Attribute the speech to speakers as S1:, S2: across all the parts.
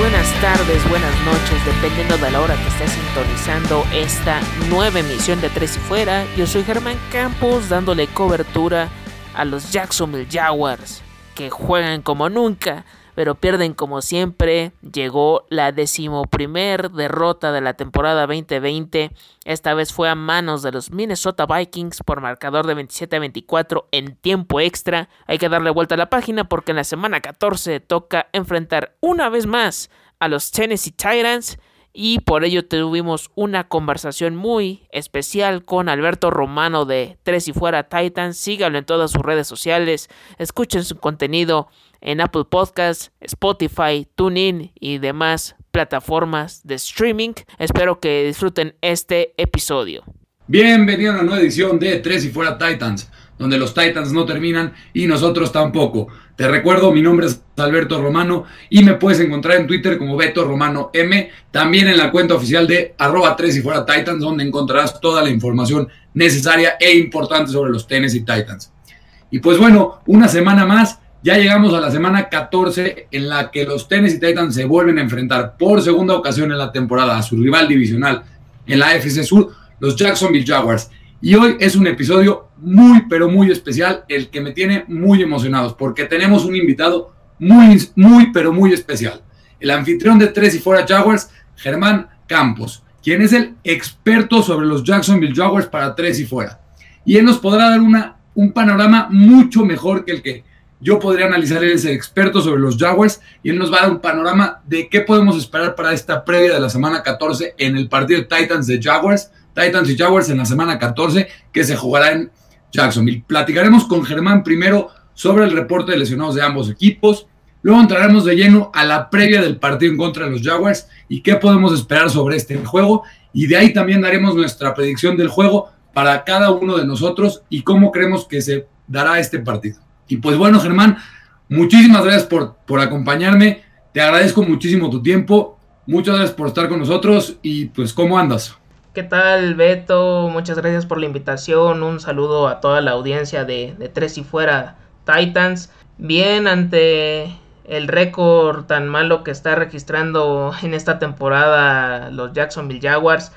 S1: buenas tardes, buenas noches, dependiendo de la hora que estés sintonizando esta nueva emisión de Tres y Fuera. Yo soy Germán Campos dándole cobertura a los Jacksonville Jaguars, que juegan como nunca, pero pierden como siempre. Llegó la decimoprimer derrota de la temporada 2020. Esta vez fue a manos de los Minnesota Vikings por marcador de 27 a 24 en tiempo extra. Hay que darle vuelta a la página porque en la semana 14 toca enfrentar una vez más a los Tennessee Titans y por ello tuvimos una conversación muy especial con Alberto Romano de Tres y Fuera Titans. Síganlo en todas sus redes sociales, escuchen su contenido en Apple Podcasts, Spotify, TuneIn y demás plataformas de streaming. Espero que disfruten este episodio.
S2: Bienvenido a una nueva edición de Tres y Fuera Titans, donde los Titans no terminan y nosotros tampoco. Te recuerdo, mi nombre es Alberto Romano y me puedes encontrar en Twitter como Beto Romano M, también en la cuenta oficial de arroba 3 y fuera Titans, donde encontrarás toda la información necesaria e importante sobre los Tennessee Titans. Y pues bueno, una semana más ya llegamos a la semana 14 en la que los Tennessee Titans se vuelven a enfrentar por segunda ocasión en la temporada a su rival divisional en la AFC Sur, los Jacksonville Jaguars. Y hoy es un episodio muy, pero muy especial, el que me tiene muy emocionados, porque tenemos un invitado muy, muy, pero muy especial. El anfitrión de Tres y Fuera Jaguars, Germán Campos, quien es el experto sobre los Jacksonville Jaguars para Tres y Fuera. Y él nos podrá dar una, un panorama mucho mejor que el que yo podría analizar, él es el experto sobre los Jaguars y él nos va a dar un panorama de qué podemos esperar para esta previa de la semana 14 en el partido de Titans de Jaguars, Titans y Jaguars en la semana 14 que se jugará en Jacksonville. Platicaremos con Germán primero sobre el reporte de lesionados de ambos equipos, luego entraremos de lleno a la previa del partido en contra de los Jaguars y qué podemos esperar sobre este juego y de ahí también daremos nuestra predicción del juego para cada uno de nosotros y cómo creemos que se dará este partido. Y pues bueno, Germán, muchísimas gracias por, por acompañarme. Te agradezco muchísimo tu tiempo. Muchas gracias por estar con nosotros y pues ¿cómo andas?
S1: ¿Qué tal, Beto? Muchas gracias por la invitación. Un saludo a toda la audiencia de, de Tres y Fuera Titans. Bien, ante el récord tan malo que está registrando en esta temporada los Jacksonville Jaguars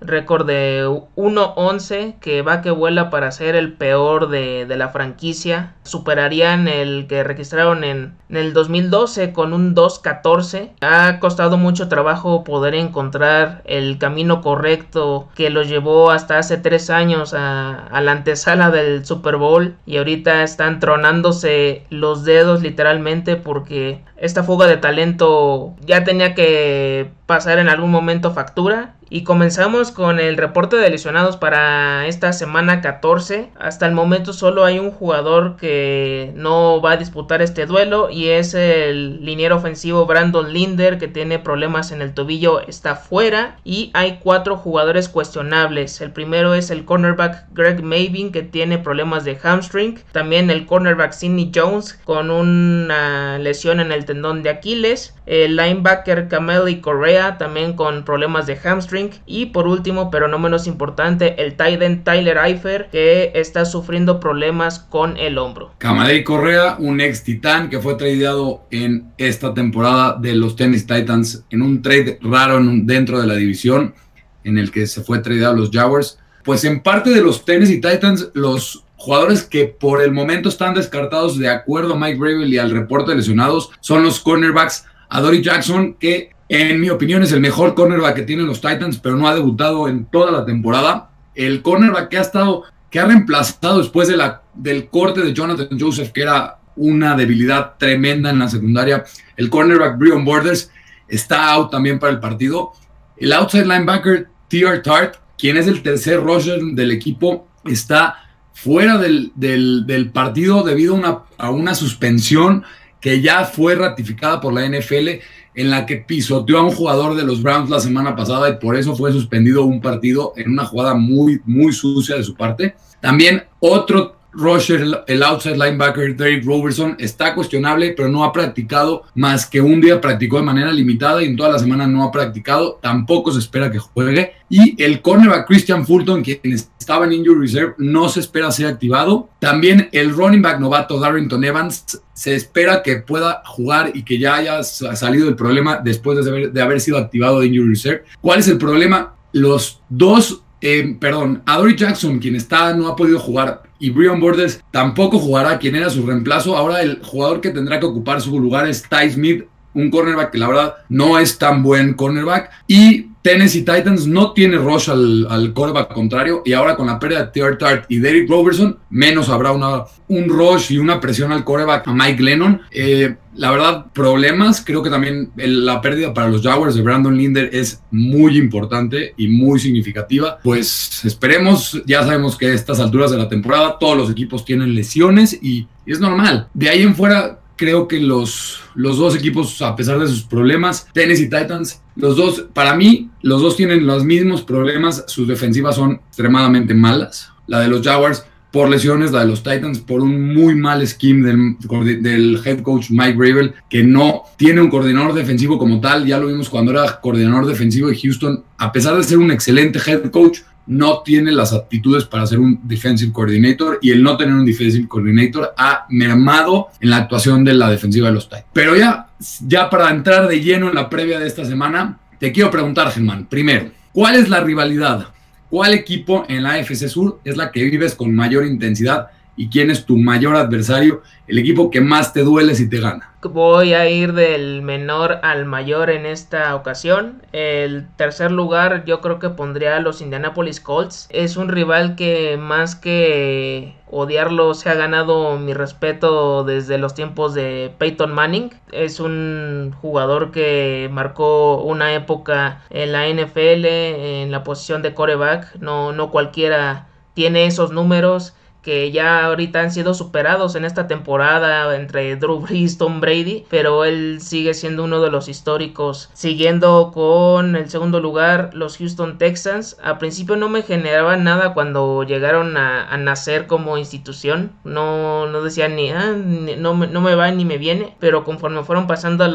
S1: récord de 1-11 que va que vuela para ser el peor de, la franquicia. Superarían el que registraron en, el 2012 con un 2-14. Ha costado mucho trabajo poder encontrar el camino correcto que los llevó hasta hace tres años a, a la antesala del Super Bowl y ahorita están tronándose los dedos literalmente porque esta fuga de talento ya tenía que pasar en algún momento factura y comenzamos con el reporte de lesionados para esta semana 14. Hasta el momento solo hay un jugador que no va a disputar este duelo y es el liniero ofensivo Brandon Linder que tiene problemas en el tobillo, está fuera y hay cuatro jugadores cuestionables. El primero es el cornerback Greg Mavin que tiene problemas de hamstring. También el cornerback Sidney Jones con una lesión en el tendón de Aquiles. El linebacker Cameli Correa también con problemas de hamstring y por último, pero no menos importante, el Titan Tyler Eifer, que está sufriendo problemas con el hombro.
S2: Camadei Correa, un ex titán que fue tradeado en esta temporada de los Tennis Titans en un trade raro dentro de la división en el que se fue tradeado los Jaguars. Pues en parte de los Tennessee Titans, los jugadores que por el momento están descartados de acuerdo a Mike Bravel y al reporte de lesionados son los cornerbacks Adori Jackson, que en mi opinión es el mejor cornerback que tienen los Titans, pero no ha debutado en toda la temporada. El cornerback que ha estado, que ha reemplazado después de la, del corte de Jonathan Joseph, que era una debilidad tremenda en la secundaria. El cornerback Brion Borders está out también para el partido. El outside linebacker T.R. Tart, quien es el tercer rusher del equipo, está fuera del, partido debido a una suspensión que ya fue ratificada por la NFL en la que pisoteó a un jugador de los Browns la semana pasada y por eso fue suspendido un partido en una jugada muy, muy sucia de su parte. También otro Roger, el outside linebacker Derek Robertson, está cuestionable, pero no ha practicado más que un día practicó de manera limitada y en toda la semana no ha practicado. Tampoco se espera que juegue. Y el cornerback Christian Fulton, quien estaba en injury reserve, no se espera ser activado. También el running back novato Darrington Evans se espera que pueda jugar y que ya haya salido el problema después de haber, sido activado de injury reserve. ¿Cuál es el problema? Los dos eh, perdón, Adory Jackson, quien está, no ha podido jugar, y Brian Borders tampoco jugará, quien era su reemplazo. Ahora el jugador que tendrá que ocupar su lugar es Ty Smith, un cornerback que la verdad no es tan buen cornerback. Y Tennessee Titans no tiene rush al, quarterback contrario y ahora con la pérdida de T.R. Tart y Derek Robertson, menos habrá un rush y una presión al quarterback a Mike Lennon. Eh, la verdad, problemas. Creo que también la pérdida para los Jaguars de Brandon Linder es muy importante y muy significativa. Pues esperemos, ya sabemos que a estas alturas de la temporada todos los equipos tienen lesiones y es normal. De ahí en fuera, creo que los, los dos equipos, a pesar de sus problemas, Tennessee Titans, los dos, para mí, los dos tienen los mismos problemas. Sus defensivas son extremadamente malas. La de los Jaguars por lesiones, la de los Titans por un muy mal scheme del, del, head coach Mike Gravel, que no tiene un coordinador defensivo como tal. Ya lo vimos cuando era coordinador defensivo de Houston. A pesar de ser un excelente head coach, no tiene las aptitudes para ser un defensive coordinator y el no tener un defensive coordinator ha mermado en la actuación de la defensiva de los Titans. Pero ya, ya para entrar de lleno en la previa de esta semana, te quiero preguntar, Germán, primero, ¿cuál es la rivalidad? ¿Cuál equipo en la AFC Sur es la que vives con mayor intensidad y quién es tu mayor adversario, el equipo que más te duele si te gana?
S1: Voy a ir del menor al mayor en esta ocasión. El tercer lugar yo creo que pondría a los Indianapolis Colts. Es un rival que más que odiarlo se ha ganado mi respeto desde los tiempos de Peyton Manning. Es un jugador que marcó una época en la NFL en la posición de coreback. No, no cualquiera tiene esos números que ya ahorita han sido superados en esta temporada entre Drew Brees, Tom Brady, pero él sigue siendo uno de los históricos. Siguiendo con el segundo lugar, los Houston Texans. A principio no me generaba nada cuando llegaron a, nacer como institución. No, no decían ni, ah, no, no, me va ni me viene, pero conforme fueron pasando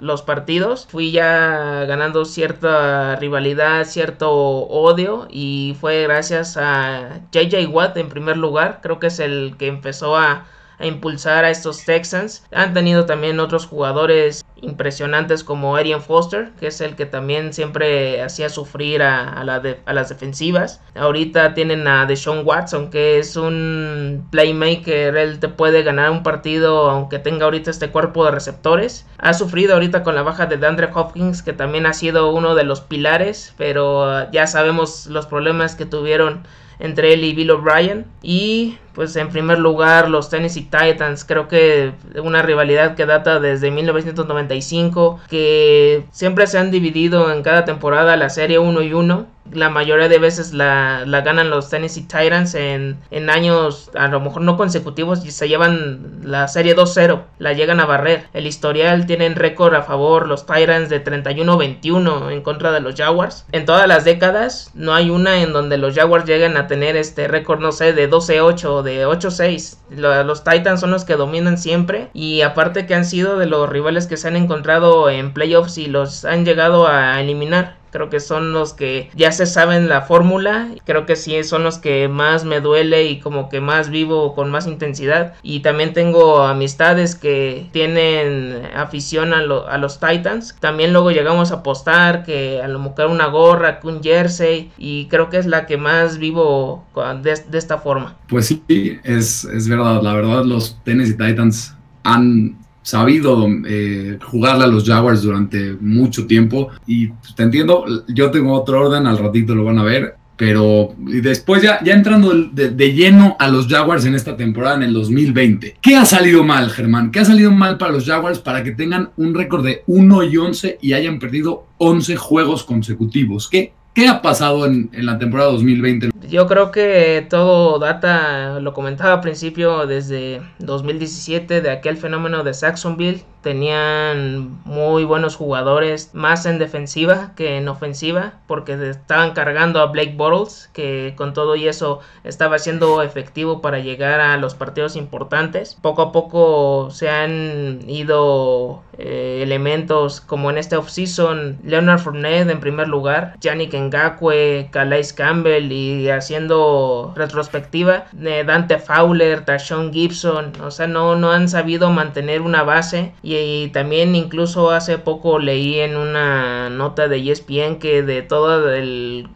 S1: los partidos, fui ya ganando cierta rivalidad, cierto odio y fue gracias a JJ Watt en primer lugar Creo que es el que empezó a, impulsar a estos Texans. Han tenido también otros jugadores impresionantes como Arian Foster, que es el que también siempre hacía sufrir a, las defensivas. Ahorita tienen a Deshaun Watson, que es un playmaker, él te puede ganar un partido aunque tenga ahorita este cuerpo de receptores. Ha sufrido ahorita con la baja de DeAndre Hopkins, que también ha sido uno de los pilares, pero ya sabemos los problemas que tuvieron entre él y Bill O'Brien. Y pues en primer lugar los Tennessee Titans, creo que una rivalidad que data desde 1995, que siempre se han dividido en cada temporada la serie 1 y 1 la mayoría de veces la, ganan los Tennessee Titans en, en, años a lo mejor no consecutivos y se llevan la serie 2-0, la llegan a barrer. El historial tienen récord a favor los Titans de 31-21 en contra de los Jaguars. En todas las décadas no hay una en donde los Jaguars lleguen a tener este récord, no sé, de 12-8 de 8-6. Los Titans son los que dominan siempre y aparte que han sido de los rivales que se han encontrado en playoffs y los han llegado a eliminar. Creo que son los que ya se saben la fórmula. Creo que sí son los que más me duele y como que más vivo con más intensidad. Y también tengo amistades que tienen afición a, los Titans. También luego llegamos a apostar que a lo mejor una gorra, que un jersey. Y creo que es la que más vivo de, de esta forma.
S2: Pues sí, es, es verdad. La verdad, los Tennessee Titans han sabido eh, jugarle a los Jaguars durante mucho tiempo y pues, te entiendo, yo tengo otro orden, al ratito lo van a ver, pero y después ya, ya entrando de, lleno a los Jaguars en esta temporada, en el 2020, ¿qué ha salido mal, Germán? ¿Qué ha salido mal para los Jaguars para que tengan un récord de 1 y 11 y hayan perdido 11 juegos consecutivos? ¿Qué ¿Qué ha pasado en, la temporada 2020?
S1: Yo creo que todo data, lo comentaba al principio, desde 2017, de aquel fenómeno de Saxonville. Tenían muy buenos jugadores, más en defensiva que en ofensiva, porque estaban cargando a Blake Bottles, que con todo y eso estaba siendo efectivo para llegar a los partidos importantes. Poco a poco se han ido eh, elementos como en este offseason, Leonard Fournette en primer lugar, Yannick Ngakwe, Calais Campbell y haciendo retrospectiva de Dante Fowler, Tashon Gibson, o sea, no, no han sabido mantener una base y, también incluso hace poco leí en una nota de ESPN que de toda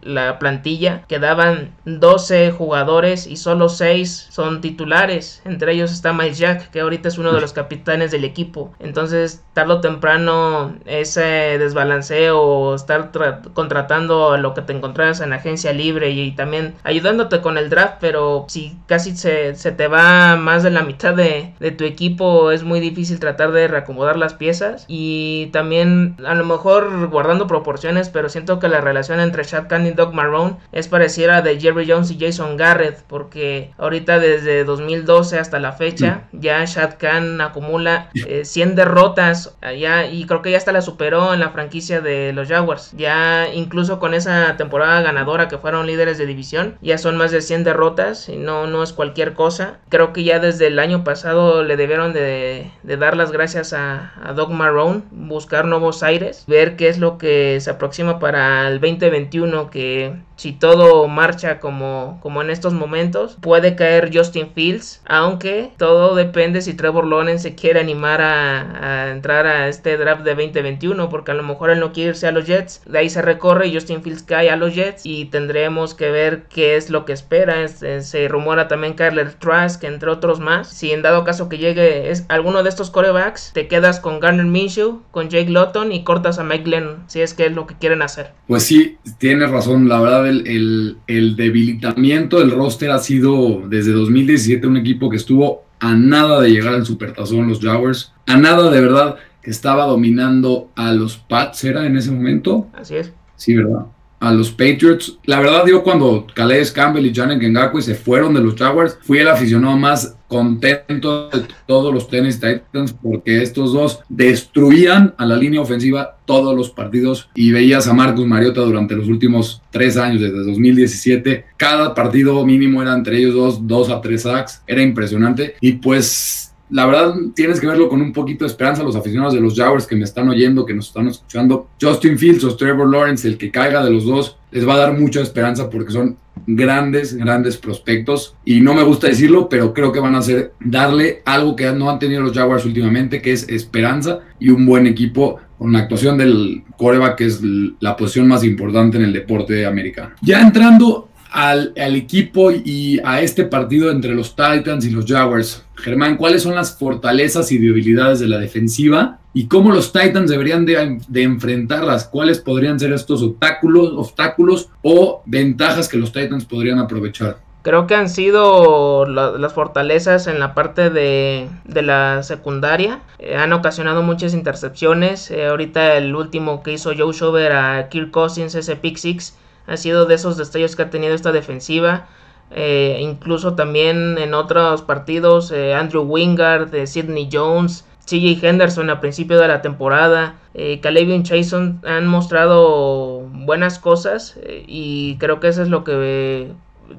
S1: la plantilla quedaban 12 jugadores y solo 6 son titulares, entre ellos está Mike Jack, que ahorita es uno de los capitanes del equipo, entonces tarde o temprano ese desbalanceo estar contratando a lo que te encontrabas en agencia libre y también ayudándote con el draft, pero si casi se, te va más de la mitad de, tu equipo, es muy difícil tratar de reacomodar las piezas. Y también, a lo mejor guardando proporciones, pero siento que la relación entre Shad Khan y Doug Marrone es parecida a de Jerry Jones y Jason Garrett, porque ahorita desde 2012 hasta la fecha, mm. ya Shad Khan acumula 100 eh, derrotas allá y creo que ya hasta la superó en la franquicia de los Jaguars. Ya incluso con esa temporada ganadora que fueron líderes de división, ya son más de 100 derrotas y no, no es cualquier cosa. Creo que ya desde el año pasado le debieron de, dar las gracias a, a Marrone, buscar nuevos aires, ver qué es lo que se aproxima para el 2021 que si todo marcha como, como en estos momentos, puede caer Justin Fields, aunque todo depende si Trevor Lawrence se quiere animar a, entrar a este draft de 2021, porque a lo mejor él no quiere irse a los Jets, de ahí se recorre y Justin Fields cae a los Jets y tendremos que ver qué es lo que espera. Se rumora también Kyler Trask, entre otros más. Si en dado caso que llegue es alguno de estos corebacks, te quedas con Garner Minshew, con Jake Lotton y cortas a Mike Lennon, si es que es lo que quieren hacer.
S2: Pues sí, tienes razón, la verdad el, debilitamiento del roster ha sido desde 2017 un equipo que estuvo a nada de llegar al supertazón los Jaguars, a nada de verdad que estaba dominando a los Pats, ¿era en ese momento?
S1: Así es.
S2: Sí, ¿verdad? A los Patriots. La verdad, yo cuando Calais Campbell y Janet Ngakwe se fueron de los Jaguars, fui el aficionado más contento de todos los Tennis Titans porque estos dos destruían a la línea ofensiva todos los partidos y veías a Marcus Mariota durante los últimos tres años, desde 2017. Cada partido mínimo era entre ellos dos, dos a tres sacks. Era impresionante. Y pues la verdad tienes que verlo con un poquito de esperanza los aficionados de los Jaguars que me están oyendo, que nos están escuchando. Justin Fields o Trevor Lawrence, el que caiga de los dos, les va a dar mucha esperanza porque son grandes, grandes prospectos. Y no me gusta decirlo, pero creo que van a hacer darle algo que no han tenido los Jaguars últimamente, que es esperanza y un buen equipo con la actuación del coreback, que es la posición más importante en el deporte americano. Ya entrando al, equipo y a este partido entre los Titans y los Jaguars. Germán, ¿cuáles son las fortalezas y debilidades de la defensiva y cómo los Titans deberían de, enfrentarlas? ¿Cuáles podrían ser estos obstáculos, obstáculos o ventajas que los Titans podrían aprovechar?
S1: Creo que han sido las fortalezas en la parte de, la secundaria. Eh, han ocasionado muchas intercepciones. Eh, ahorita el último que hizo Joe Shover a Kirk Cousins, ese pick six, ha sido de esos destellos que ha tenido esta defensiva. Eh, incluso también en otros partidos, eh, Andrew Wingard, de Sidney Jones, CJ Henderson a principio de la temporada, eh, Calevion Chason han mostrado buenas cosas eh, y creo que eso es lo que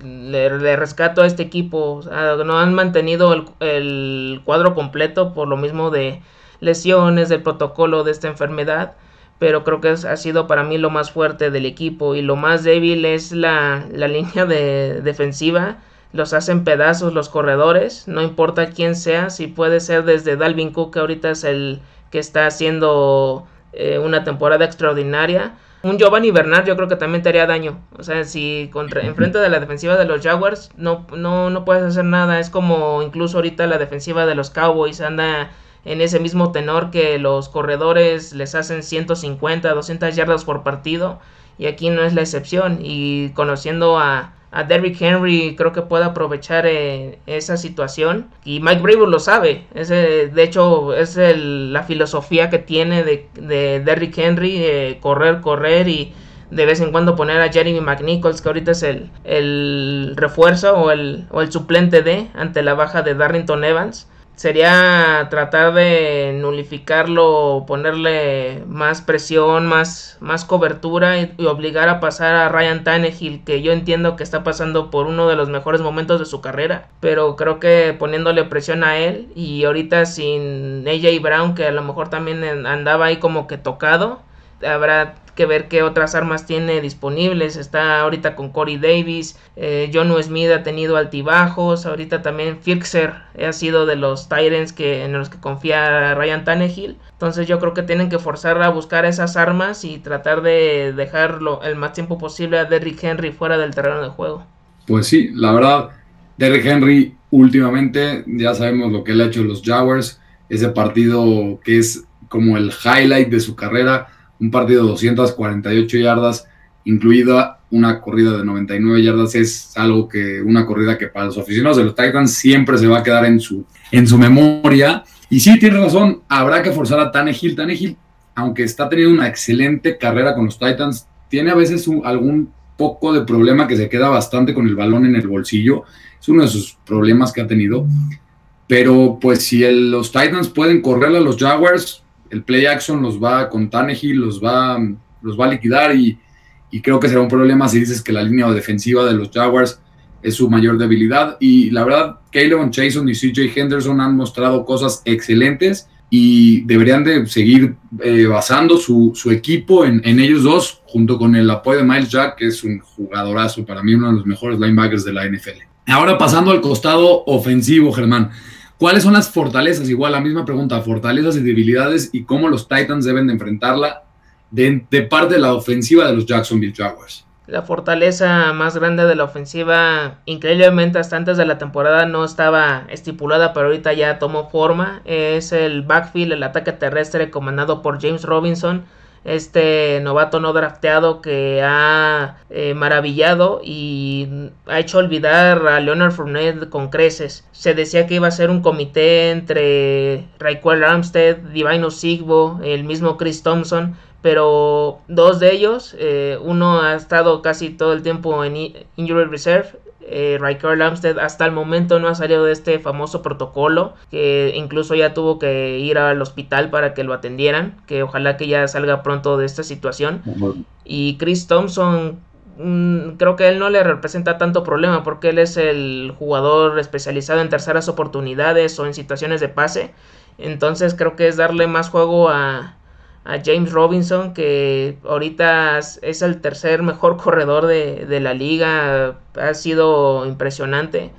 S1: le, rescato a este equipo. no han mantenido el, el cuadro completo por lo mismo de lesiones, del protocolo de esta enfermedad pero creo que ha sido para mí lo más fuerte del equipo y lo más débil es la, línea de defensiva. Los hacen pedazos los corredores, no importa quién sea, si puede ser desde Dalvin Cook, que ahorita es el que está haciendo eh, una temporada extraordinaria. Un Giovanni Bernard yo creo que también te haría daño. O sea, si contra, enfrente de la defensiva de los Jaguars no, no, no puedes hacer nada. Es como incluso ahorita la defensiva de los Cowboys anda en ese mismo tenor que los corredores les hacen 150, 200 yardas por partido y aquí no es la excepción. Y conociendo a, Derrick Henry creo que puede aprovechar eh, esa situación y Mike Brable lo sabe. Ese, de hecho es la filosofía que tiene de, de Derrick Henry correr correr y de vez en cuando poner a Jeremy McNichols, que ahorita es el, el refuerzo o el, o el suplente de ante la baja de Darrington Evans sería tratar de nulificarlo, ponerle más presión, más, más cobertura y, obligar a pasar a Ryan Tannehill, que yo entiendo que está pasando por uno de los mejores momentos de su carrera, pero creo que poniéndole presión a él y ahorita sin AJ Brown, que a lo mejor también andaba ahí como que tocado, habrá que ver qué otras armas tiene disponibles. Está ahorita con Corey Davis, eh, John Smith ha tenido altibajos, ahorita también Fixer ha sido de los Tyrants que, en los que confía Ryan Tannehill. Entonces yo creo que tienen que forzar a buscar esas armas y tratar de dejarlo el más tiempo posible a Derrick Henry fuera del terreno de juego.
S2: Pues sí, la verdad, Derrick Henry últimamente ya sabemos lo que él ha hecho los Jaguars, ese partido que es como el highlight de su carrera un partido de 248 yardas, incluida una corrida de 99 yardas, es algo que, una corrida que para los aficionados de los Titans siempre se va a quedar en su, en su memoria. Y sí, tiene razón, habrá que forzar a Tannehill. Tannehill, aunque está teniendo una excelente carrera con los Titans, tiene a veces algún poco de problema que se queda bastante con el balón en el bolsillo. Es uno de sus problemas que ha tenido. Pero pues si los Titans pueden correr a los Jaguars, el play action los va con Tannehill, los va, los va a liquidar y, creo que será un problema si dices que la línea defensiva de los Jaguars es su mayor debilidad. Y la verdad, Caleb Jason y CJ Henderson han mostrado cosas excelentes y deberían de seguir eh, basando su, equipo en, en, ellos dos, junto con el apoyo de Miles Jack, que es un jugadorazo, para mí uno de los mejores linebackers de la NFL. Ahora pasando al costado ofensivo, Germán. ¿Cuáles son las fortalezas? Igual la misma pregunta, fortalezas y debilidades y cómo los Titans deben de enfrentarla de, parte de la ofensiva de los Jacksonville Jaguars.
S1: La fortaleza más grande de la ofensiva, increíblemente hasta antes de la temporada no estaba estipulada, pero ahorita ya tomó forma, es el backfield, el ataque terrestre comandado por James Robinson este novato no drafteado que ha eh, maravillado y ha hecho olvidar a Leonard Fournette con creces. Se decía que iba a ser un comité entre Raquel Armstead, Divino Sigbo, el mismo Chris Thompson, pero dos de ellos, eh, uno ha estado casi todo el tiempo en Injury Reserve eh, Riker hasta el momento no ha salido de este famoso protocolo, que incluso ya tuvo que ir al hospital para que lo atendieran, que ojalá que ya salga pronto de esta situación. Y Chris Thompson, mm, creo que él no le representa tanto problema porque él es el jugador especializado en terceras oportunidades o en situaciones de pase. Entonces creo que es darle más juego a, a James Robinson, que ahorita es el tercer mejor corredor de, la liga, ha sido impresionante.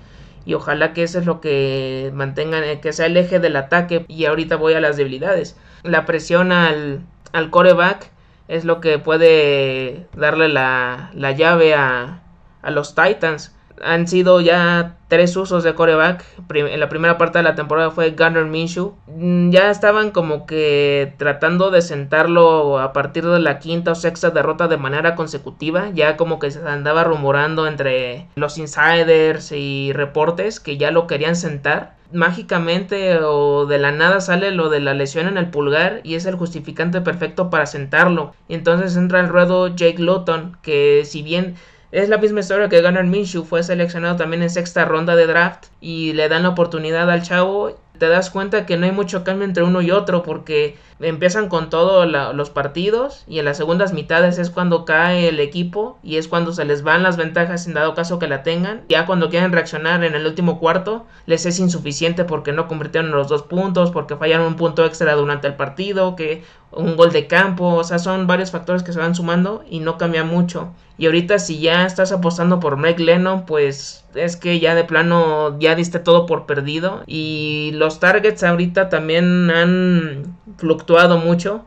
S1: Y ojalá que eso es lo que mantengan, eh, que sea el eje del ataque. Y ahorita voy a las debilidades. La presión al, al coreback es lo que puede darle la, la llave a, a los Titans han sido ya tres usos de coreback. En la primera parte de la temporada fue Gunnar Minshew. Mm, ya estaban como que tratando de sentarlo a partir de la quinta o sexta derrota de manera consecutiva. Ya como que se andaba rumorando entre los insiders y reportes que ya lo querían sentar. Mágicamente o de la nada sale lo de la lesión en el pulgar y es el justificante perfecto para sentarlo. Entonces entra el ruedo Jake Luton que si bien es la misma historia que Gunnar Minshew fue seleccionado también en sexta ronda de draft y le dan la oportunidad al chavo. Te das cuenta que no hay mucho cambio entre uno y otro porque empiezan con todos los partidos y en las segundas mitades es cuando cae el equipo y es cuando se les van las ventajas en dado caso que la tengan. Ya cuando quieren reaccionar en el último cuarto les es insuficiente porque no convirtieron los dos puntos, porque fallaron un punto extra durante el partido, que un gol de campo, o sea, son varios factores que se van sumando y no cambia mucho. Y ahorita si ya estás apostando por Mike Lennon, pues es que ya de plano ya diste todo por perdido. Y los targets ahorita también han fluctuado mucho.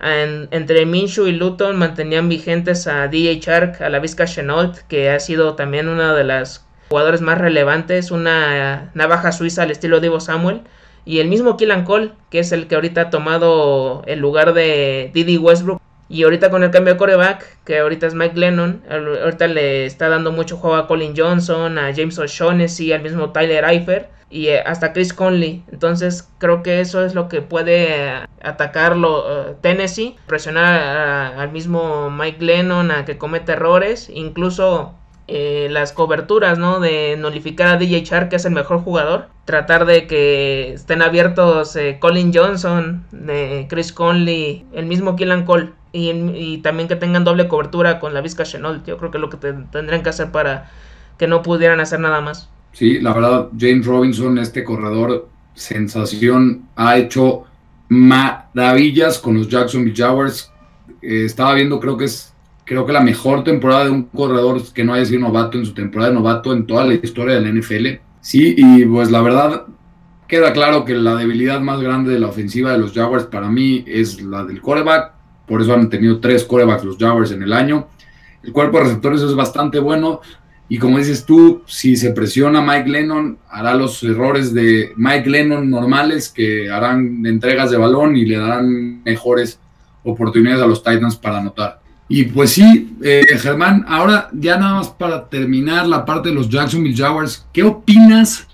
S1: entre Minshew y Luton mantenían vigentes a DJ Shark, a la Vizca Chenault, que ha sido también una de las jugadores más relevantes, una navaja suiza al estilo Divo Samuel. Y el mismo Killan Cole, que es el que ahorita ha tomado el lugar de Didi Westbrook. Y ahorita con el cambio de coreback, que ahorita es Mike Lennon, ahorita le está dando mucho juego a Colin Johnson, a James O'Shaughnessy, al mismo Tyler Eifert. y eh, hasta Chris Conley. Entonces creo que eso es lo que puede atacarlo Tennessee, presionar al mismo Mike Lennon a que cometa errores, incluso eh, las coberturas, ¿no? De nullificar a DJ Char, que es el mejor jugador. Tratar de que estén abiertos eh, Colin Johnson, de Chris Conley, el mismo Killan Cole. Y, también que tengan doble cobertura con la Vizca Chenault. Yo creo que es lo que tendrían que hacer para que no pudieran hacer nada más.
S2: Sí, la verdad, James Robinson, este corredor, sensación, ha hecho maravillas con los Jacksonville Jaguars. Eh, estaba viendo, creo que es creo que la mejor temporada de un corredor que no haya sido novato en su temporada de novato en toda la historia del NFL. Sí, y pues la verdad queda claro que la debilidad más grande de la ofensiva de los Jaguars para mí es la del coreback. Por eso han tenido tres corebacks los Jaguars en el año. El cuerpo de receptores es bastante bueno. Y como dices tú, si se presiona Mike Lennon, hará los errores de Mike Lennon normales que harán entregas de balón y le darán mejores oportunidades a los Titans para anotar. Y pues sí, eh, Germán, ahora ya nada más para terminar la parte de los Jacksonville Jaguars, ¿qué opinas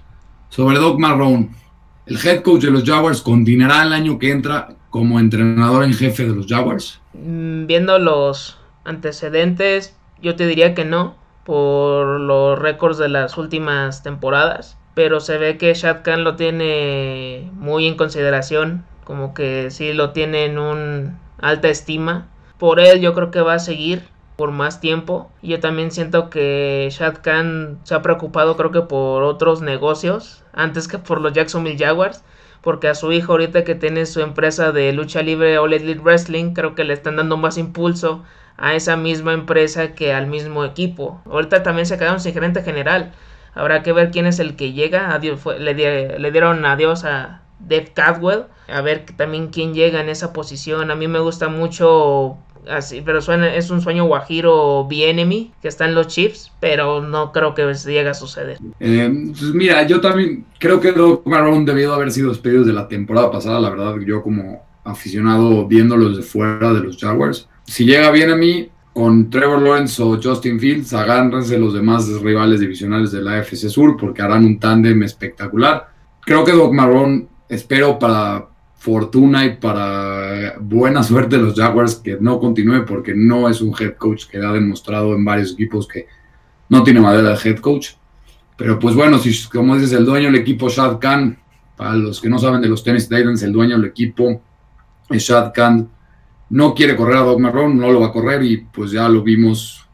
S2: sobre Doc Marrone? ¿El head coach de los Jaguars continuará el año que entra como entrenador en jefe de los Jaguars?
S1: Mm, viendo los antecedentes, yo te diría que no, por los récords de las últimas temporadas. Pero se ve que Shad Khan lo tiene muy en consideración, como que sí lo tiene en un alta estima por él yo creo que va a seguir por más tiempo. Yo también siento que Shad Khan se ha preocupado creo que por otros negocios antes que por los Jacksonville Jaguars. Porque a su hijo ahorita que tiene su empresa de lucha libre All Elite Wrestling creo que le están dando más impulso a esa misma empresa que al mismo equipo. Ahorita también se quedaron sin gerente general. Habrá que ver quién es el que llega. Adiós, le, dieron adiós a Dave Cadwell. A ver también quién llega en esa posición. A mí me gusta mucho así, pero suena, es un sueño guajiro Bienemy que está en los chips, pero no creo que llegue a suceder.
S2: Eh, pues mira, yo también creo que Doc Marrone debió haber sido despedido de la temporada pasada, la verdad, yo como aficionado viéndolos de fuera de los Jaguars. Si llega bien a mí, con Trevor Lawrence o Justin Fields, agárrense los demás rivales divisionales de la AFC Sur porque harán un tándem espectacular. Creo que Doc Marrone, espero para fortuna y para buena suerte de los Jaguars que no continúe porque no es un head coach que ha demostrado en varios equipos que no tiene madera de head coach. Pero pues bueno, si como dices, el dueño del equipo Shad Khan, para los que no saben de los Tennis Titans, el dueño del equipo es Shad Khan, no quiere correr a Doug Marrone, no lo va a correr y pues ya lo vimos,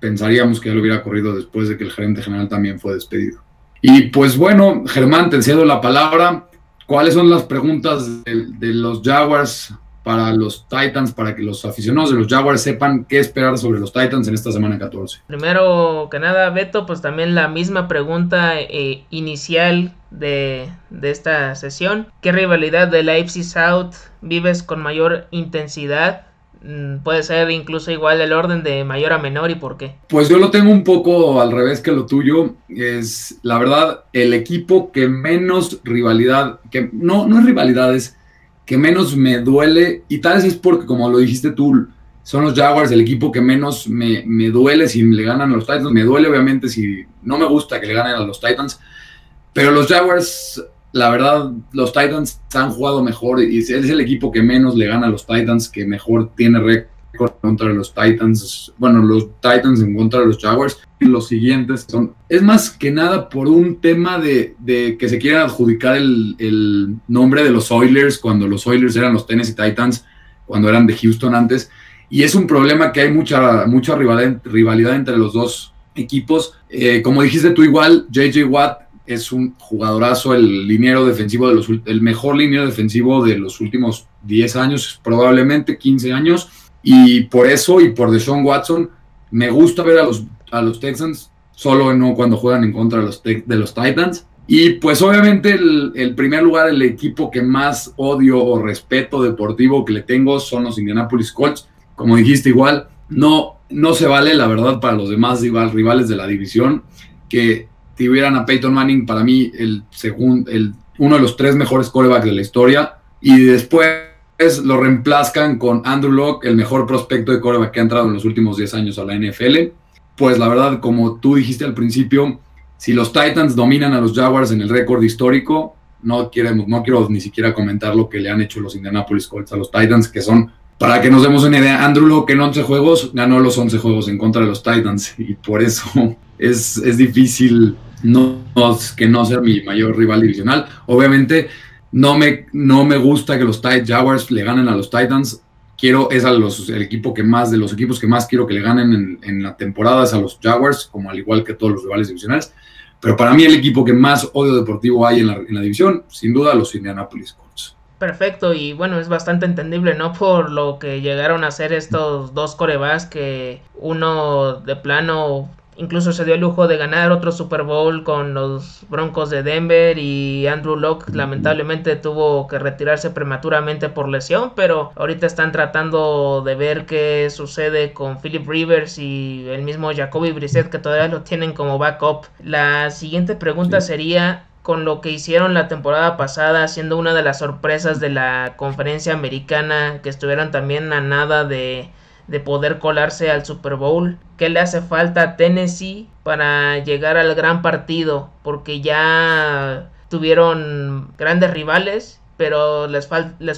S2: pensaríamos que ya lo hubiera corrido después de que el gerente general también fue despedido. Y pues bueno, Germán, te cedo la palabra. ¿Cuáles son las preguntas de, los Jaguars para los Titans, para que los aficionados de los Jaguars sepan qué esperar sobre los Titans en esta semana 14?
S1: Primero que nada, Beto, pues también la misma pregunta eh, inicial de, de, esta sesión. ¿Qué rivalidad de la AFC South vives con mayor intensidad? Mm, puede ser incluso igual el orden de mayor a menor y por qué.
S2: Pues yo lo tengo un poco al revés que lo tuyo. Es la verdad el equipo que menos rivalidad, que no, no es rivalidades, que menos me duele y tal vez es porque como lo dijiste tú, son los Jaguars el equipo que menos me, me duele si le ganan a los Titans. Me duele obviamente si no me gusta que le ganen a los Titans, pero los Jaguars la verdad, los Titans han jugado mejor y es el equipo que menos le gana a los Titans, que mejor tiene récord contra los Titans. Bueno, los Titans en contra de los Jaguars. Los siguientes son. Es más que nada por un tema de, que se quieren adjudicar el, nombre de los Oilers cuando los Oilers eran los Tennessee Titans, cuando eran de Houston antes. Y es un problema que hay mucha, mucha rivalidad, entre los dos equipos. Eh, como dijiste tú, igual, JJ Watt es un jugadorazo, el liniero defensivo de los el mejor liniero defensivo de los últimos 10 años, probablemente 15 años, y por eso y por Deshaun Watson me gusta ver a los, a los Texans, solo no cuando juegan en contra de los, de los Titans. Y pues obviamente el, primer lugar, el equipo que más odio o respeto deportivo que le tengo son los Indianapolis Colts. Como dijiste igual, no, no se vale la verdad para los demás rivales de la división que tuvieran a Peyton Manning, para mí, el segundo, el, uno de los tres mejores corebacks de la historia, y después lo reemplazcan con Andrew Locke, el mejor prospecto de coreback que ha entrado en los últimos 10 años a la NFL. Pues la verdad, como tú dijiste al principio, si los Titans dominan a los Jaguars en el récord histórico, no, queremos, no quiero ni siquiera comentar lo que le han hecho los Indianapolis Colts a los Titans, que son, para que nos demos una idea, Andrew Locke en 11 juegos ganó los 11 juegos en contra de los Titans y por eso es, es difícil no, que no ser mi mayor rival divisional. Obviamente no me, no me gusta que los Jaguars le ganen a los Titans. Quiero, es a los, el equipo que más, de los equipos que más quiero que le ganen en, la temporada es a los Jaguars, como al igual que todos los rivales divisionales. Pero para mí el equipo que más odio deportivo hay en la, en la división, sin duda, los Indianapolis Colts.
S1: Perfecto, y bueno, es bastante entendible, ¿no? Por lo que llegaron a ser estos dos corebas que uno de plano Incluso se dio el lujo de ganar otro Super Bowl con los Broncos de Denver y Andrew Locke lamentablemente tuvo que retirarse prematuramente por lesión, pero ahorita están tratando de ver qué sucede con Philip Rivers y el mismo Jacoby Brissett que todavía lo tienen como backup. La siguiente pregunta sería con lo que hicieron la temporada pasada, siendo una de las sorpresas de la conferencia americana, que estuvieron también a nada de de poder colarse al Super Bowl. ¿Qué le hace falta a Tennessee para llegar al gran partido? Porque ya tuvieron grandes rivales, pero les,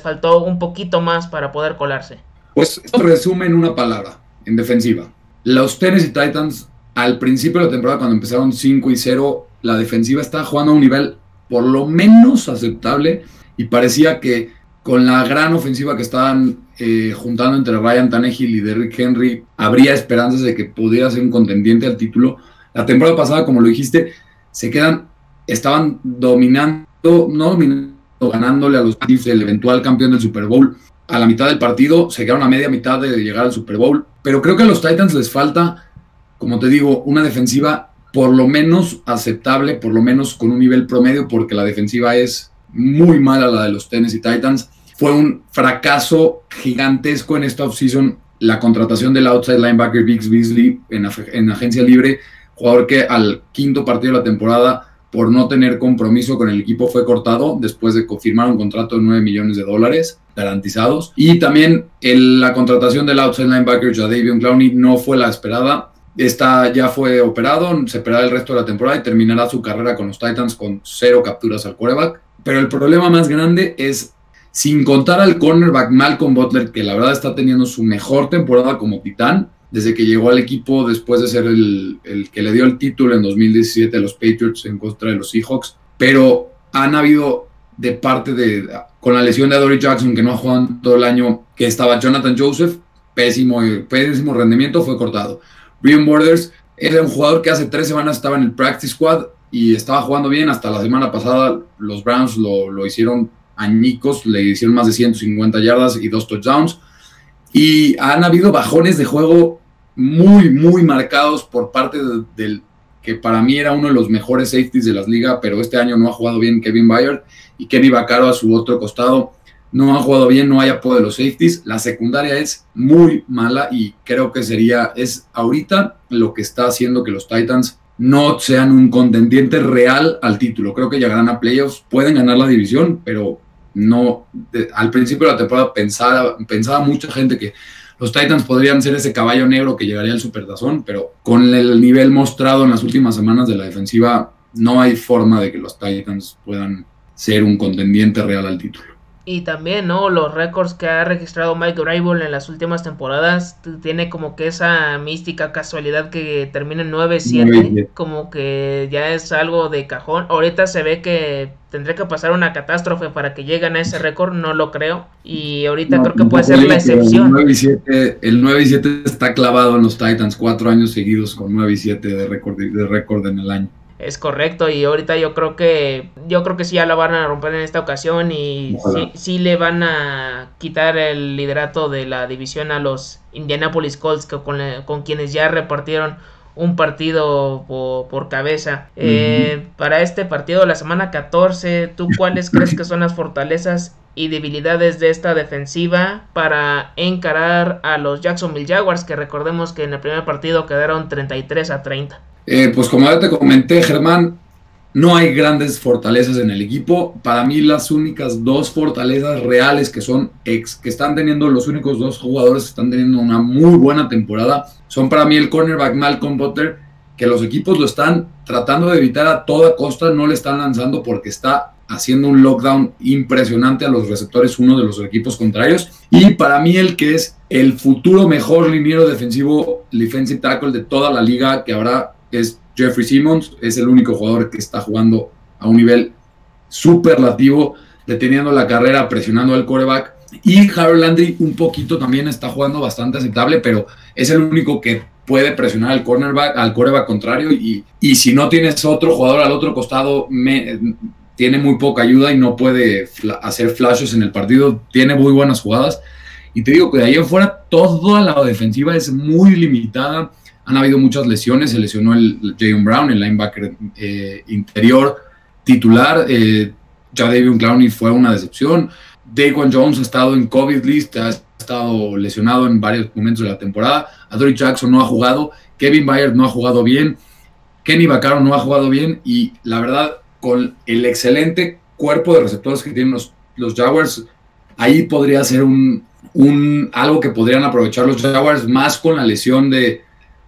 S1: faltó un poquito más para poder colarse.
S2: Pues esto resume en una palabra, en defensiva. Los Tennessee Titans al principio de la temporada, cuando empezaron 5 y 0, la defensiva estaba jugando a un nivel por lo menos aceptable y parecía que con la gran ofensiva que estaban eh, juntando entre Ryan Tannehill y Derrick Henry, habría esperanzas de que pudiera ser un contendiente al título. La temporada pasada, como lo dijiste, se quedan, estaban dominando, no dominando, ganándole a los Chiefs, el eventual campeón del Super Bowl. A la mitad del partido, se quedaron a media mitad de llegar al Super Bowl. Pero creo que a los Titans les falta, como te digo, una defensiva por lo menos aceptable, por lo menos con un nivel promedio, porque la defensiva es muy mala la de los Tennessee Titans. Fue un fracaso gigantesco en esta offseason la contratación del outside linebacker Biggs Beasley en, agencia libre, jugador que al quinto partido de la temporada por no tener compromiso con el equipo fue cortado después de confirmar un contrato de 9 millones de dólares garantizados. Y también la contratación del outside linebacker Jadavion Clowney no fue la esperada. Esta ya fue operado, se esperará el resto de la temporada y terminará su carrera con los Titans con cero capturas al quarterback. Pero el problema más grande es sin contar al cornerback Malcolm Butler, que la verdad está teniendo su mejor temporada como titán, desde que llegó al equipo después de ser el, que le dio el título en 2017 a los Patriots en contra de los Seahawks. Pero han habido de parte de, con la lesión de Adoree Jackson, que no ha jugado todo el año, que estaba Jonathan Joseph, pésimo, pésimo rendimiento, fue cortado. Brian Borders era un jugador que hace tres semanas estaba en el practice squad y estaba jugando bien. Hasta la semana pasada los Browns lo, lo hicieron añicos, le hicieron más de 150 yardas y dos touchdowns. Y han habido bajones de juego muy, muy marcados por parte del que para mí era uno de los mejores safeties de las ligas, pero este año no ha jugado bien Kevin Byard y Kenny Vaccaro a su otro costado no ha jugado bien, no hay apoyo de los safeties. La secundaria es muy mala y creo que sería, es ahorita lo que está haciendo que los Titans no sean un contendiente real al título. Creo que llegarán a playoffs, pueden ganar la división, pero no, al principio de la temporada pensaba, pensaba mucha gente que los Titans podrían ser ese caballo negro que llegaría al Supertazón, pero con el nivel mostrado en las últimas semanas de la defensiva, no hay forma de que los Titans puedan ser un contendiente real al título.
S1: Y también, ¿no? Los récords que ha registrado Mike Grable en las últimas temporadas tiene como que esa mística casualidad que termina en 9-7, como que ya es algo de cajón. Ahorita se ve que tendría que pasar una catástrofe para que lleguen a ese récord, no lo creo. Y ahorita creo que puede ser la excepción.
S2: El 9 y 7, está clavado en los Titans cuatro años seguidos con 9 y 7 de récord de récord en el año.
S1: Es correcto y ahorita yo creo que yo creo que sí ya la van a romper en esta ocasión y sí, le van a quitar el liderato de la división a los Indianapolis Colts que con, quienes ya repartieron un partido por, cabeza. Eh, para este partido de la semana 14, ¿tú cuáles crees que son las fortalezas y debilidades de esta defensiva para encarar a los Jacksonville Jaguars que recordemos que en el primer partido quedaron 33 a 30?
S2: Eh, pues como ya te comenté, Germán, no hay grandes fortalezas en el equipo. Para mí las únicas dos fortalezas reales que son ex, que están teniendo los únicos dos jugadores que están teniendo una muy buena temporada son para mí el cornerback Malcolm Butler que los equipos lo están tratando de evitar a toda costa, no le están lanzando porque está haciendo un lockdown impresionante a los receptores, uno de los equipos contrarios. Y para mí el que es el futuro mejor liniero defensivo, defensive tackle de toda la liga que habrá es Jeffrey Simmons, es el único jugador que está jugando a un nivel superlativo, deteniendo la carrera, presionando al coreback. Y Harold Landry un poquito también está jugando bastante aceptable, pero es el único que puede presionar al cornerback, al coreback contrario. Y, y si no tienes otro jugador al otro costado, tiene muy poca ayuda y no puede hacer flashes en el partido. Tiene muy buenas jugadas. Y te digo que de ahí en fuera toda la defensiva es muy limitada. Han habido muchas lesiones. Se lesionó el Jayon Brown, el linebacker eh, interior titular. Eh, ya David Clowney fue una decepción. Daquan Jones ha estado en COVID list, ha estado lesionado en varios momentos de la temporada. Adoree Jackson no ha jugado. Kevin Byard no ha jugado bien. Kenny Vaccaro no ha jugado bien. Y la verdad, con el excelente cuerpo de receptores que tienen los, los Jaguars, ahí podría ser un, un, algo que podrían aprovechar los Jaguars, más con la lesión de,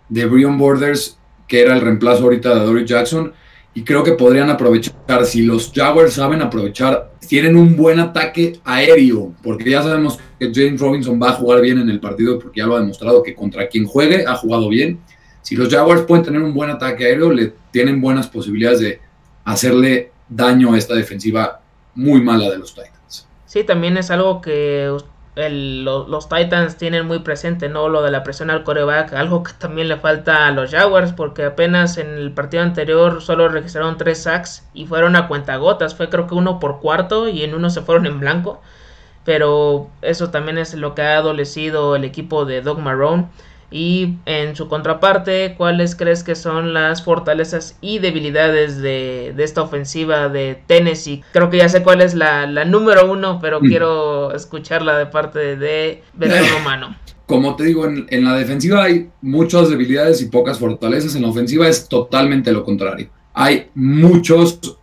S2: de Brian Borders, que era el reemplazo ahorita de Dory Jackson. Y creo que podrían aprovechar, si los Jaguars saben aprovechar, tienen un buen ataque aéreo, porque ya sabemos que James Robinson va a jugar bien en el partido, porque ya lo ha demostrado que contra quien juegue ha jugado bien. Si los Jaguars pueden tener un buen ataque aéreo, le tienen buenas posibilidades de hacerle daño a esta defensiva muy mala de los Titans.
S1: Sí, también es algo que los, Titans tienen muy presente, ¿no? Lo de la presión al coreback, algo que también le falta a los Jaguars, porque apenas en el partido anterior solo registraron tres sacks y fueron a cuentagotas, fue creo que uno por cuarto y en uno se fueron en blanco, pero eso también es lo que ha adolecido el equipo de Doug Marrone. Y en su contraparte, ¿cuáles crees que son las fortalezas y debilidades de, esta ofensiva de Tennessee? Creo que ya sé cuál es la, número uno, pero mm. quiero escucharla de parte de Beto Romano.
S2: Como te digo, en, la defensiva hay muchas debilidades y pocas fortalezas. En la ofensiva es totalmente lo contrario. Hay muchos,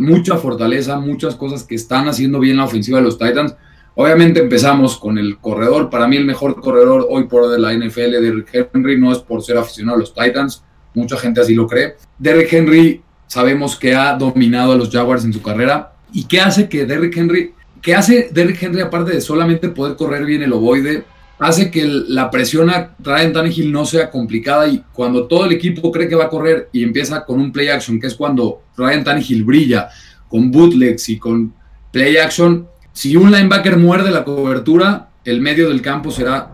S2: mucha fortaleza, muchas cosas que están haciendo bien la ofensiva de los Titans Obviamente empezamos con el corredor. Para mí el mejor corredor hoy por de la NFL, Derrick Henry, no es por ser aficionado a los Titans. Mucha gente así lo cree. Derrick Henry sabemos que ha dominado a los Jaguars en su carrera. ¿Y qué hace que Derrick Henry, qué hace Derrick Henry aparte de solamente poder correr bien el ovoide? Hace que la presión a Ryan Tannehill no sea complicada y cuando todo el equipo cree que va a correr y empieza con un play action, que es cuando Ryan Tannehill brilla con bootlegs y con play action, si un linebacker muerde la cobertura, el medio del campo será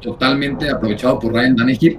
S2: totalmente aprovechado por Ryan Danehill.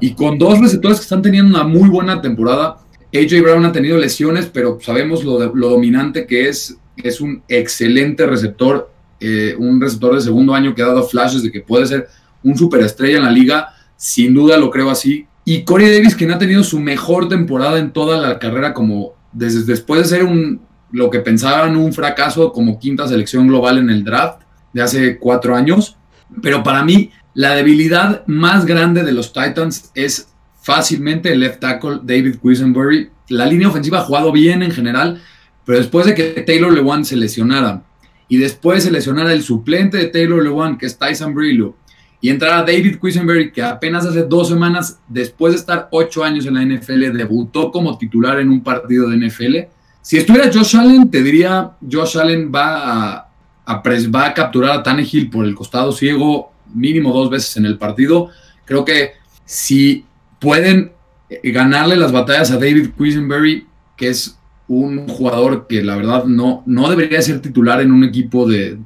S2: Y con dos receptores que están teniendo una muy buena temporada, AJ Brown ha tenido lesiones, pero sabemos lo, lo dominante que es. Es un excelente receptor, eh, un receptor de segundo año que ha dado flashes de que puede ser un superestrella en la liga. Sin duda lo creo así. Y Corey Davis, quien ha tenido su mejor temporada en toda la carrera, como desde después de ser un lo que pensaban un fracaso como quinta selección global en el draft de hace cuatro años. Pero para mí, la debilidad más grande de los Titans es fácilmente el left tackle David Quisenberry. La línea ofensiva ha jugado bien en general, pero después de que Taylor Lewan se lesionara y después se lesionara el suplente de Taylor Lewan, que es Tyson Brillo, y entrara David Quisenberry, que apenas hace dos semanas, después de estar ocho años en la NFL, debutó como titular en un partido de NFL, si estuviera Josh Allen, te diría, Josh Allen va a, va a capturar a Tannehill por el costado ciego mínimo dos veces en el partido. Creo que si pueden eh, ganarle las batallas a David Quisenberry, que es un jugador que la verdad no, no debería ser titular en un equipo de,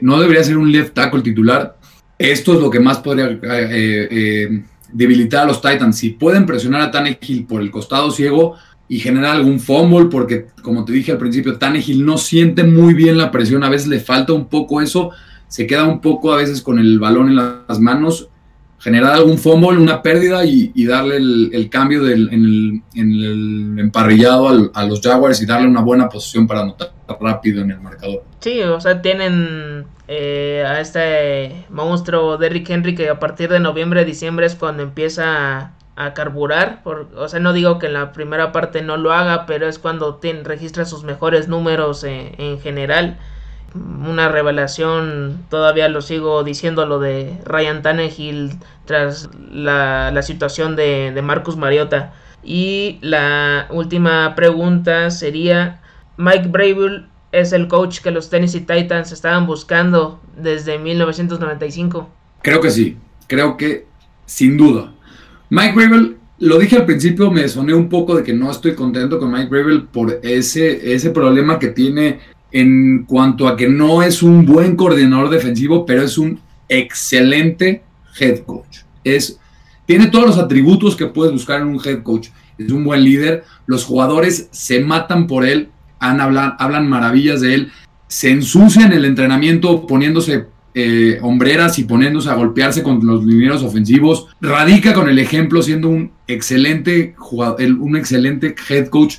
S2: no debería ser un left tackle titular. Esto es lo que más podría eh, eh, debilitar a los Titans. Si pueden presionar a Tannehill por el costado ciego, y generar algún fumble, porque como te dije al principio, Tannehill no siente muy bien la presión, a veces le falta un poco eso, se queda un poco a veces con el balón en las manos, generar algún fumble, una pérdida y, darle el, cambio del, en, el, emparrillado a los Jaguars y darle una buena posición para anotar rápido en el marcador.
S1: Sí, o sea, tienen eh, a este monstruo Derrick Henry que a partir de noviembre, diciembre es cuando empieza a carburar. Por, o sea, no digo que en la primera parte no lo haga, pero es cuando registra sus mejores números en, general. una revelación, todavía lo sigo diciendo lo de Ryan Tannehill tras la, situación de, Marcus Mariota. Y la última pregunta sería, Mike Brable es el coach que los Tennessee Titans estaban buscando desde 1995.
S2: Creo que sí, creo que sin duda. Mike Brable, lo dije al principio, me soné un poco de que no estoy contento con Mike Brable por ese, ese problema que tiene en cuanto a que no es un buen coordinador defensivo, pero es un excelente head coach. Es, tiene todos los atributos que puedes buscar en un head coach. Es un buen líder, los jugadores se matan por él, han, hablan, hablan maravillas de él, se ensucian el entrenamiento poniéndose eh, hombreras y poniéndose a golpearse con los linieros ofensivos. Radica con el ejemplo siendo un excelente jugador, un excelente head coach.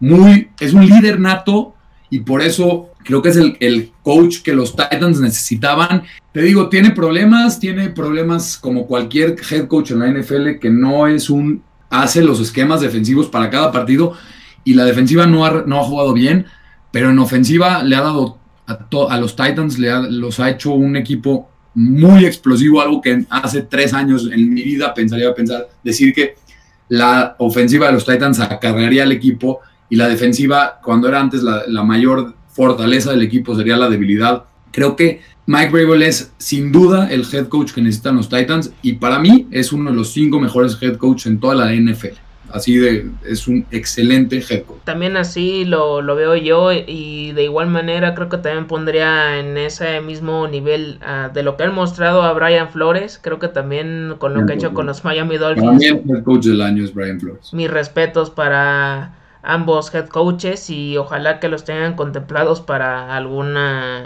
S2: Muy, es un líder nato y por eso creo que es el, el, coach que los Titans necesitaban. Te digo, tiene problemas, tiene problemas como cualquier head coach en la NFL que no es un, hace los esquemas defensivos para cada partido, y la defensiva no ha, no ha jugado bien, pero en ofensiva le ha dado a, a los Titans, le los ha hecho un equipo muy explosivo, algo que hace tres años en mi vida pensaría pensar, decir que la ofensiva de los Titans acarrearía al equipo y la defensiva, cuando era antes la, la mayor fortaleza del equipo, sería la debilidad. Creo que Mike Vrabel es sin duda el head coach que necesitan los Titans y para mí es uno de los cinco mejores head coaches en toda la NFL. Así de, es un excelente head coach.
S1: También así lo, lo, veo yo y de igual manera creo que también pondría en ese mismo nivel uh, de lo que han mostrado a Brian Flores. Creo que también con lo que ha hecho con los Miami Dolphins.
S2: También el coach del año es Brian Flores.
S1: Mis respetos para ambos head coaches y ojalá que los tengan contemplados para algún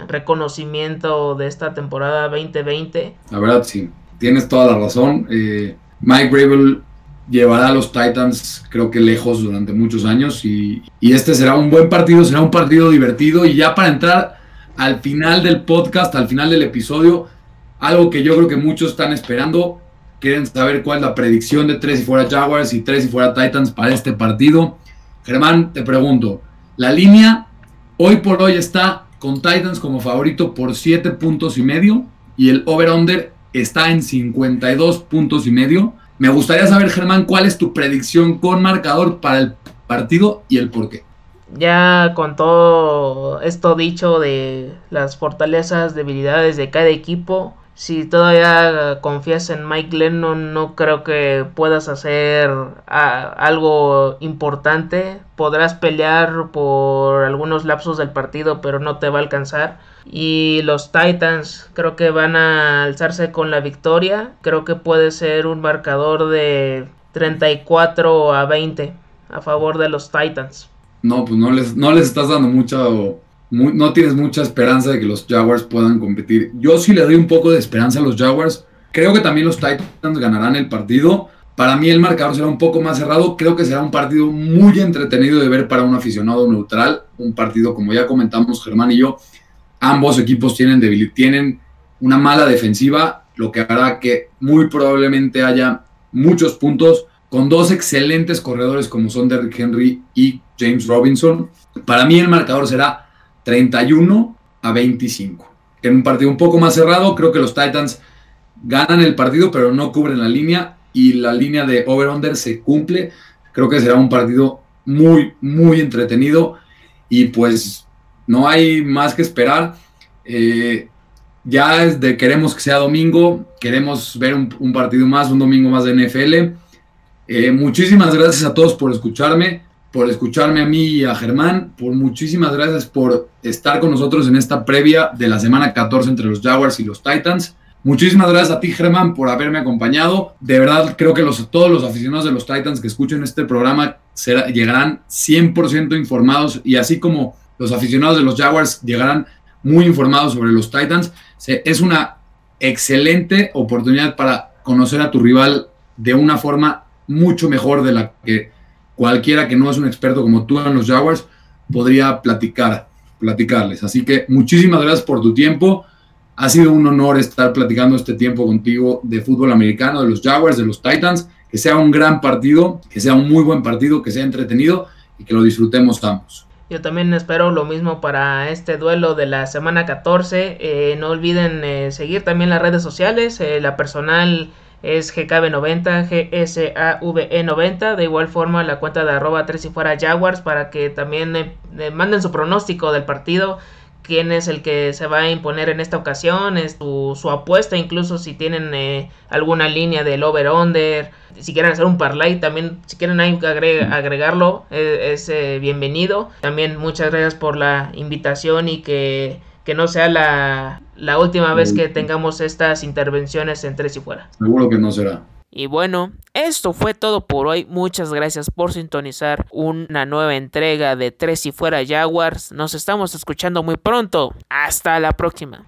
S1: reconocimiento de esta temporada 2020.
S2: La verdad sí, tienes toda la razón. Eh, Mike Brable llevará a los Titans creo que lejos durante muchos años y, este será un buen partido, será un partido divertido y ya para entrar al final del podcast, al final del episodio, algo que yo creo que muchos están esperando, quieren saber cuál es la predicción de tres y fuera Jaguars y tres y fuera Titans para este partido. Germán, te pregunto, la línea hoy por hoy está con Titans como favorito por 7 puntos y medio y el over-under está en 52 puntos y medio. Me gustaría saber, Germán, cuál es tu predicción con marcador para el partido y el por qué.
S1: Ya con todo esto dicho de las fortalezas, debilidades de cada equipo, si todavía confías en Mike Lennon, no creo que puedas hacer algo importante. Podrás pelear por algunos lapsos del partido, pero no te va a alcanzar. Y los Titans creo que van a alzarse con la victoria. Creo que puede ser un marcador de 34 a 20 a favor de los Titans.
S2: No, pues no les, no les estás dando mucho no tienes mucha esperanza de que los Jaguars puedan competir. Yo sí le doy un poco de esperanza a los Jaguars. Creo que también los Titans ganarán el partido. Para mí el marcador será un poco más cerrado. Creo que será un partido muy entretenido de ver para un aficionado neutral. Un partido, como ya comentamos Germán y yo, ambos equipos tienen, tienen una mala defensiva, lo que hará que muy probablemente haya muchos puntos con dos excelentes corredores como son Derrick Henry y James Robinson. Para mí el marcador será 31 a 25. En un partido un poco más cerrado, creo que los Titans ganan el partido, pero no cubren la línea y la línea de over-under se cumple. Creo que será un partido muy, muy entretenido y pues no hay más que esperar. Eh, ya de, queremos que sea domingo, queremos ver un, partido más, un domingo más de NFL. Eh, muchísimas gracias a todos por escucharme por escucharme a mí y a Germán, por muchísimas gracias por estar con nosotros en esta previa de la semana 14 entre los Jaguars y los Titans. Muchísimas gracias a ti, Germán, por haberme acompañado. De verdad, creo que todos los aficionados de los Titans que escuchen este programa llegarán 100% informados y así como los aficionados de los Jaguars llegarán muy informados sobre los Titans. es una excelente oportunidad para conocer a tu rival de una forma mucho mejor de la que cualquiera que no es un experto como tú en los Jaguars podría platicar, platicarles. Así que muchísimas gracias por tu tiempo. Ha sido un honor estar platicando este tiempo contigo de fútbol americano, de los Jaguars, de los Titans. Que sea un gran partido, que sea un muy buen partido, que sea entretenido y que lo disfrutemos ambos.
S1: Yo también espero lo mismo para este duelo de la semana 14. Eh, no olviden eh, seguir también las redes sociales. Eh, la personal es GKB90, GSAVE90. De igual forma la cuenta de arroba 3 y fuera Jaguars para que también manden su pronóstico del partido quién es el que se va a imponer en esta ocasión, es su, apuesta, incluso si tienen eh, alguna línea del over-under, si quieren hacer un parlay, también si quieren agregarlo, eh, es eh, bienvenido. También muchas gracias por la invitación y que, que no sea la, la última vez que tengamos estas intervenciones en tres y fuera.
S2: Seguro que no será.
S1: Y bueno, esto fue todo por hoy. Muchas gracias por sintonizar una nueva entrega de Tres y Fuera Jaguars. Nos estamos escuchando muy pronto. Hasta la próxima.